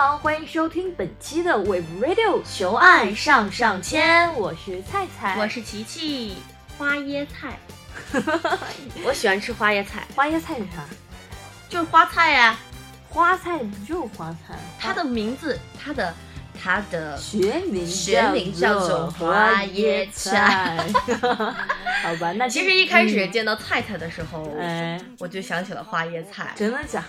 好，欢迎收听本期的 Wave Radio 求爱上上签，我是菜菜，我是琪琪，花椰菜，我喜欢吃花椰菜，花椰菜是啥？就是花菜呀、花菜不就是花菜？它的名字，它的它的学名学名叫做花椰菜。好吧，那 其实一开始嗯。见到菜菜的时候，哎，我就想起了花椰菜，真的假？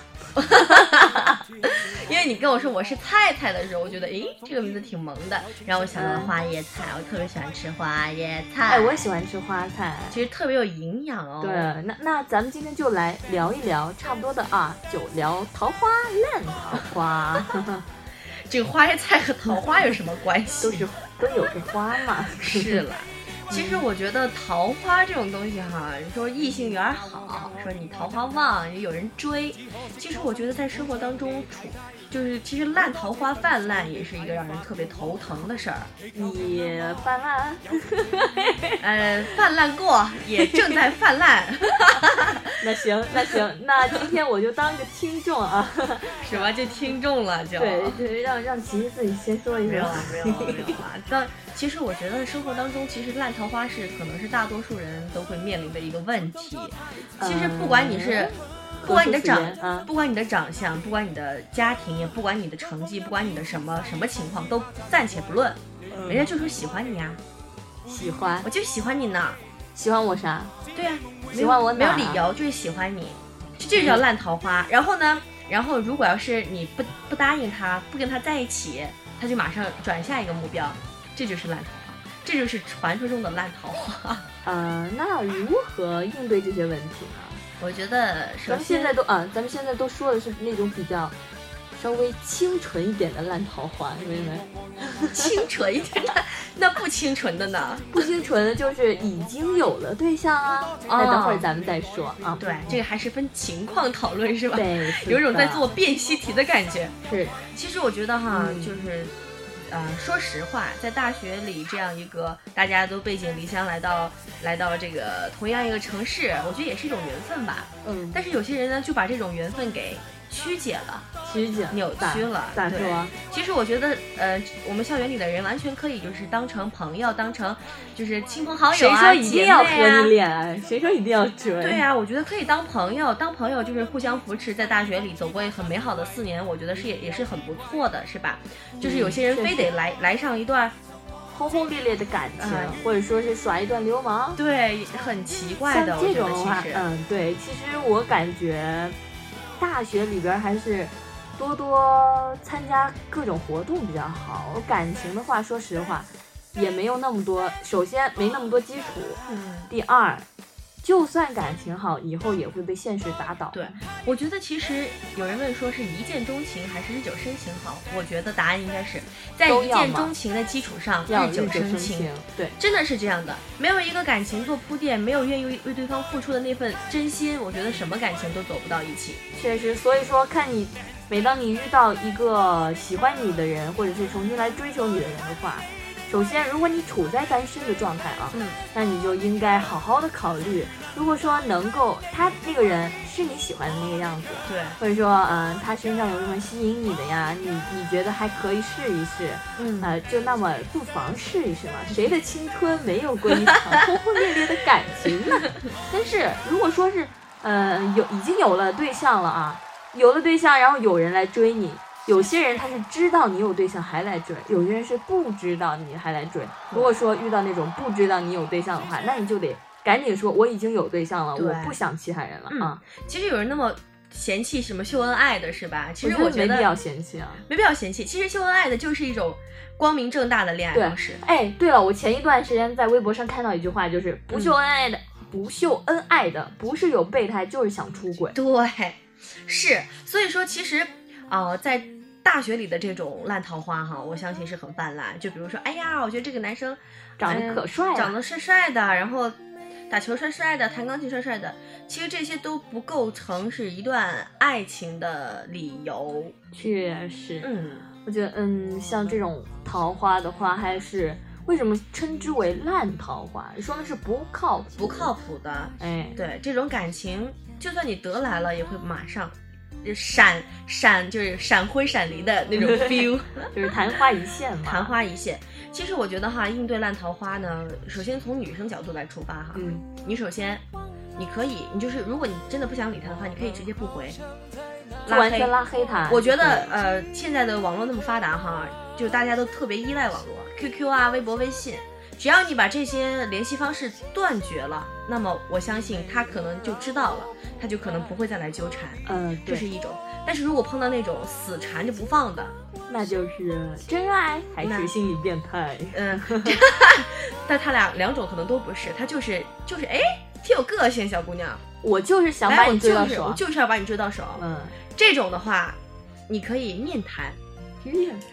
因为你跟我说我是菜菜的时候，我觉得诶这个名字挺萌的，然后我想到了花椰菜，我特别喜欢吃花椰菜，哎，我也喜欢吃花菜。其实特别有营养哦。对，那那咱们今天就来聊一聊，差不多的啊，就聊桃花烂桃花，这个花椰菜和桃花有什么关系？都是都有个花嘛。是了。其实我觉得桃花这种东西哈，说异性缘好，说你桃花旺，也有人追。其实我觉得在生活当中处，就是其实烂桃花泛滥也是一个让人特别头疼的事儿。你泛滥，呃，泛滥过，也正在泛滥。那行那行，那今天我就当个听众啊。什么就听众了就？对对，让让琪琪自己先说一没有说。没有没有啊！但其实我觉得生活当中，其实烂桃花是可能是大多数人都会面临的一个问题。其实不管你是，不管你的长不管你的长相，不管你的家庭，也不管你的成绩，不管你的什么什么情况，都暂且不论，人家就说喜欢你呀、喜欢我就喜欢你呢。喜欢我啥？对呀、没喜欢我没有理由，就是喜欢你，这就叫烂桃花。然后呢，然后如果要是你不不答应他，不跟他在一起，他就马上转下一个目标，这就是烂桃花，这就是传说中的烂桃花。呃，那如何应对这些问题呢？我觉得首咱们现在都啊，咱们现在都说的是那种比较稍微清纯一点的烂桃花，明白没？清纯一点的，那不清纯的呢？不清纯的就是已经有了对象啊。那等会儿咱们再说啊。对，这个还是分情况讨论是吧？对，有一种在做辨析题的感觉。是其实我觉得哈，嗯就是，呃，说实话，在大学里这样一个大家都背井离乡来到来到这个同样一个城市，我觉得也是一种缘分吧。嗯，但是有些人呢，就把这种缘分给曲解了、曲解扭曲了。对咋说？其实我觉得，呃，我们校园里的人完全可以就是当成朋友，当成就是亲朋好友啊，谁说一定要和姐妹啊你恋爱？谁说一定要追？对呀、我觉得可以当朋友，当朋友就是互相扶持，在大学里走过很美好的四年，我觉得是也也是很不错的，是吧？就是有些人非得来来上一段，轰轰烈烈的感情，嗯或者说是耍一段流氓。对，很奇怪的，我这种的话嗯，对，其实我感觉大学里边还是多多参加各种活动比较好。感情的话，说实话，也没有那么多。首先没那么多基础，嗯，第二，就算感情好，以后也会被现实打倒。对，我觉得其实有人问说是一见钟情还是日久生情好，我觉得答案应该是在一见钟情的基础上日久生生情。对，真的是这样的，没有一个感情做铺垫，没有愿意为为对方付出的那份真心，我觉得什么感情都走不到一起。确实。所以说，看你每当你遇到一个喜欢你的人，或者是重新来追求你的人的话，首先，如果你处在单身的状态啊，嗯，那你就应该好好的考虑，如果说能够他那个人是你喜欢的那个样子，对，或者说嗯、他身上有什么吸引你的呀，你你觉得还可以试一试，嗯呃，就那么不妨试一试嘛。谁的青春没有过一场轰轰烈烈的感情呢？但是如果说是呃有已经有了对象了啊，有了对象，然后有人来追你。有些人他是知道你有对象还来追，有些人是不知道你还来追。如果说遇到那种不知道你有对象的话，那你就得赶紧说我已经有对象了，我不想其他人了、嗯啊。其实有人那么嫌弃什么秀恩爱的是吧？其实我我觉得没必要嫌弃啊。没必要嫌弃。其实秀恩爱的就是一种光明正大的恋爱方式。哎，对了，我前一段时间在微博上看到一句话，就是不秀恩爱的，不秀恩爱的，不是有备胎，就是想出轨。对，是，所以说其实，呃，在大学里的这种烂桃花哈，我相信是很泛滥。就比如说，哎呀，我觉得这个男生长得可帅了，长得帅帅的，然后打球帅帅的，弹钢琴帅帅的，其实这些都不构成是一段爱情的理由。确实，嗯，我觉得，嗯，像这种桃花的话，还是为什么称之为烂桃花？说明是不靠谱，不靠。谱的。哎，对这种感情，就算你得来了，也会马上就闪闪就是闪婚闪离的那种 feel，就是昙花一现嘛。昙花一现。其实我觉得哈，应对烂桃花呢，首先从女生角度来出发哈，嗯，你首先你可以，你就是如果你真的不想理他的话，你可以直接不回，拉完全拉黑他。我觉得呃，现在的网络那么发达哈，就大家都特别依赖网络，QQ 啊、微博、微信，只要你把这些联系方式断绝了，那么我相信他可能就知道了，他就可能不会再来纠缠。嗯，这是一种。但是如果碰到那种死缠着不放的，那就是真爱还是心理变态？嗯，但他俩两种可能都不是，他就是就是哎，挺有个性小姑娘，我就是想把你追到手，我就是要把你追到手。嗯，这种的话，你可以面谈，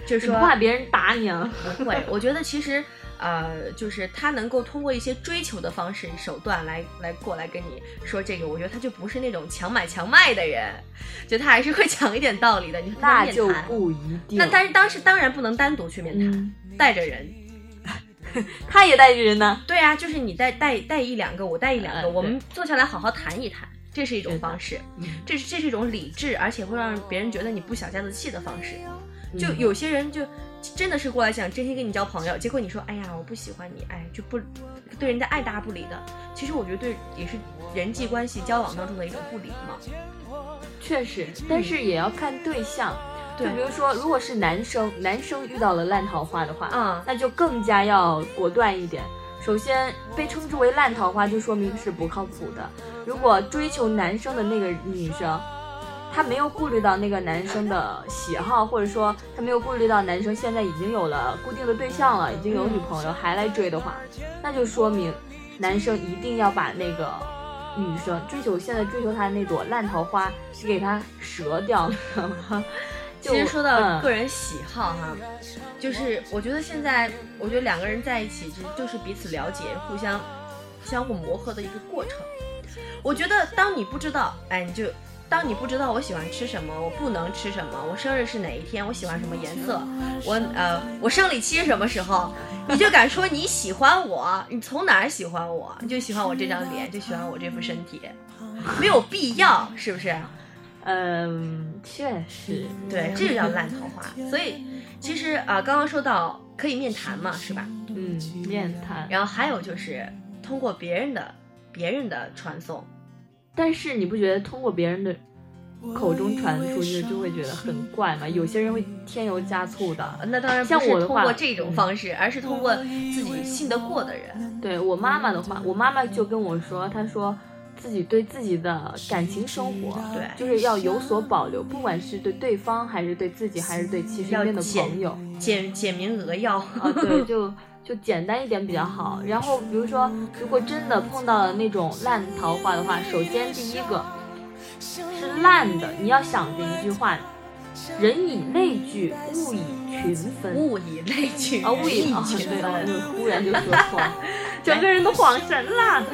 就是说不怕别人打你啊？不会，我觉得其实。呃，就是他能够通过一些追求的方式手段来来过来跟你说这个，我觉得他就不是那种强买强卖的人，就他还是会 讲一点道理的。你那就不一定。那但是当时当然不能单独去面谈，带着人，他也带着人呢。对啊，就是你带带带一两个，我带一两个，我们坐下来好好谈一谈，这是一种方式。这是这是一种理智，而且会让别人觉得你不小家子气的方式。就有些人就。真的是过来想真心跟你交朋友，结果你说，哎呀，我不喜欢你，哎，就不对人家爱搭不理的。其实我觉得对也是人际关系交往当中的一种不礼貌。确实，但是也要看对象。就比如说，如果是男生，男生遇到了烂桃花的话，嗯，那就更加要果断一点。首先，被称之为烂桃花，就说明是不靠谱的。如果追求男生的那个女生。他没有顾虑到那个男生的喜好，或者说他没有顾虑到男生现在已经有了固定的对象了，已经有女朋友还来追的话，那就说明男生一定要把那个女生追求现在追求他的那朵烂桃花给他折掉，知道吗？其实说到个人喜好哈，就是我觉得现在我觉得两个人在一起就是彼此了解、互相相互磨合的一个过程。我觉得当你不知道，哎，你就。当你不知道我喜欢吃什么，我不能吃什么，我生日是哪一天，我喜欢什么颜色，我呃，我生理期是什么时候，你就敢说你喜欢我？你从哪儿喜欢我？你就喜欢我这张脸，就喜欢我这副身体，没有必要，是不是？嗯，确实，对，这就叫烂桃花。所以其实啊，刚刚说到可以面谈嘛，是吧？嗯，面谈。然后还有就是通过别人的别人的传送。但是你不觉得通过别人的口中传出去就会觉得很怪吗？有些人会添油加醋的。那当然像我通过这种方式，而是通过自己信得过的人。对我妈妈的话，我妈妈就跟我说，她说自己对自己的感情生活，对，就是要有所保留，不管是对对方，还是对自己，还是对其身边的朋友，简简明扼要啊，对，就。就简单一点比较好。然后，比如说，如果真的碰到了那种烂桃花的话，首先第一个是烂的，你要想着一句话：人以类聚，物以群分。物以类聚啊，物以群分。对，忽然就说错了，整个人都恍神了啊！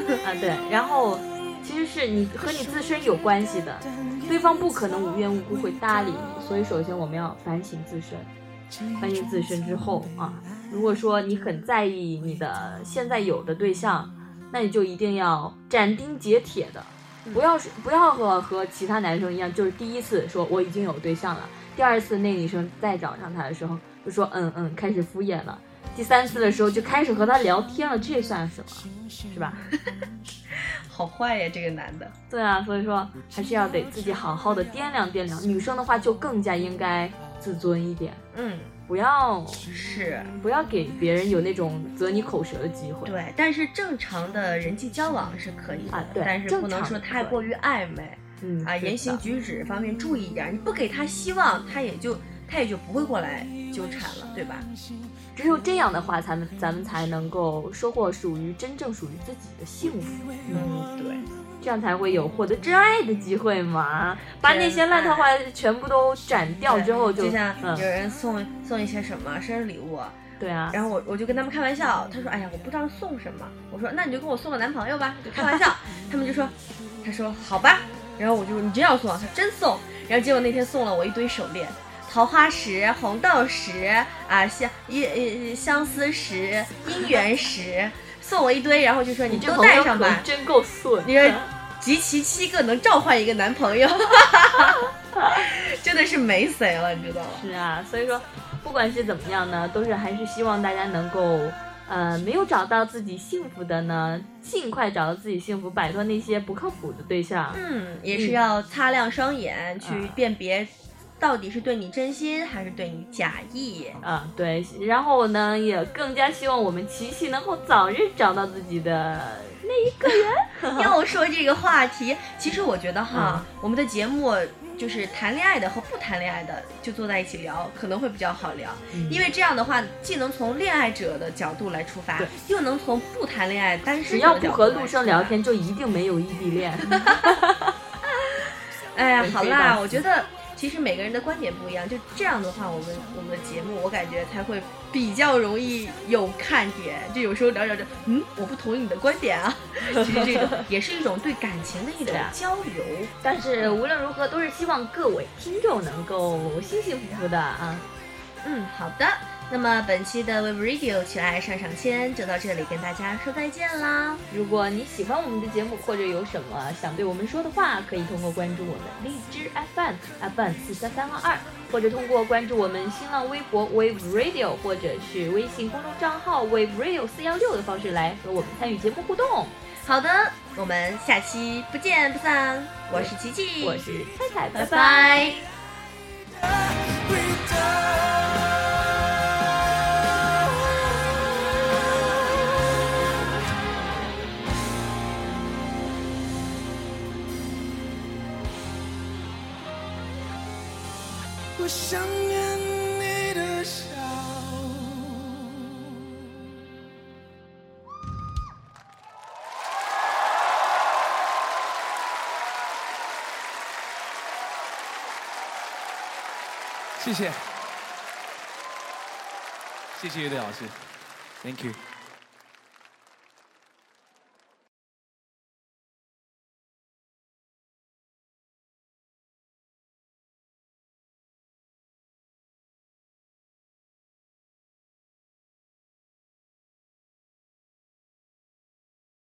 对，然后其实是你和你自身有关系的，对方不可能无缘无故会搭理你，所以首先我们要反省自身。反省自身之后啊，如果说你很在意你的现在有的对象，那你就一定要斩钉截铁的，不要是不要和和其他男生一样，就是第一次说我已经有对象了，第二次那女生再找上他的时候就说嗯嗯，开始敷衍了，第三次的时候就开始和他聊天了，这算什么？是吧？好坏呀，这个男的。对啊，所以说还是要得自己好好的掂量掂量。女生的话就更加应该。自尊一点，嗯，不要是不要给别人有那种择你口舌的机会。对，但是正常的人际交往是可以啊，对，但是不能说太过于暧昧，嗯啊，言行举止方面注意一点。你不给他希望，他也就他也就不会过来纠缠了，对吧？只有这样的话，咱们咱们才能够收获属于真正属于自己的幸福。嗯，对。这样才会有获得真爱的机会嘛？把那些烂桃花全部都斩掉之后，就像有人送送一些什么生日礼物，对啊。然后我我就跟他们开玩笑，他说：“哎呀，我不知道送什么。”我说：“那你就跟我送个男朋友吧。”就开玩笑，他们就说：“他说好吧。”然后我就你真要送？他真送。然后结果那天送了我一堆手链，桃花石、红豆石啊，相一相思石、姻缘石。送我一堆，然后就说你就带上吧，真够损。你说集齐七个能召唤一个男朋友，真的是没谁了，你知道吗？是啊，所以说不管是怎么样呢，都是还是希望大家能够，呃，没有找到自己幸福的呢，尽快找到自己幸福，摆脱那些不靠谱的对象。嗯，也是要擦亮双眼去辨别。到底是对你真心还是对你假意啊？对，然后呢，也更加希望我们琪琪能够早日找到自己的那一个人。要说这个话题，其实我觉得哈，我们的节目就是谈恋爱的和不谈恋爱的就坐在一起聊，可能会比较好聊，因为这样的话，既能从恋爱者的角度来出发，又能从不谈恋爱单身只要不和陆生聊天，就一定没有异地恋。哎呀，好啦，我觉得。其实每个人的观点不一样，就这样的话，我们我们的节目我感觉才会比较容易有看点。就有时候聊聊着，嗯，我不同意你的观点啊。其实这种也是一种对感情的一种交流。但是无论如何，都是希望各位听众能够幸幸福福的啊。嗯，好的。那么本期的 Web Radio 去爱上上签就到这里，跟大家说再见啦！如果你喜欢我们的节目，或者有什么想对我们说的话，可以通过关注我们荔枝 FM FM 四三三二二，或者通过关注我们新浪微博 Wave Radio，或者是微信公众账号 Wave Radio 四幺六的方式来和我们参与节目互动。好的，我们下期不见不散。我是琪琪，我是菜菜，拜拜。我想念你的笑。谢谢，谢谢乐队老师，Thank you。